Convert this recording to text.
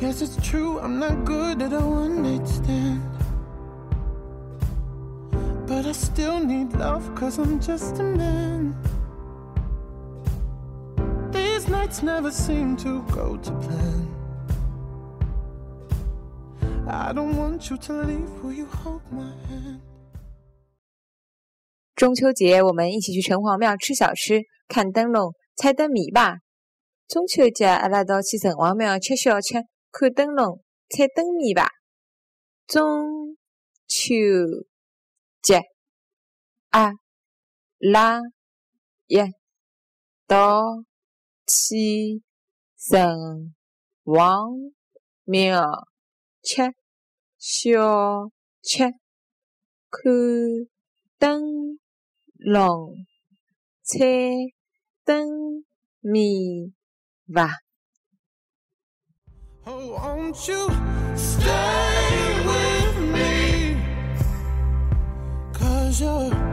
Guess it's true, I'm not good at a one night stand. But I still need love, cause I'm just a man. These nights never seem to go to plan. I don't want you to leave, will you hold my hand? 中秋节，我们一起去城隍庙吃小吃、看灯笼、猜灯谜吧。中秋节，阿拉到去城隍庙吃小吃、看灯笼、猜灯谜吧。中秋节，阿拉一道去城隍庙吃小吃、看灯笼、猜灯谜吧。Oh, won't you stay with me? Cause you're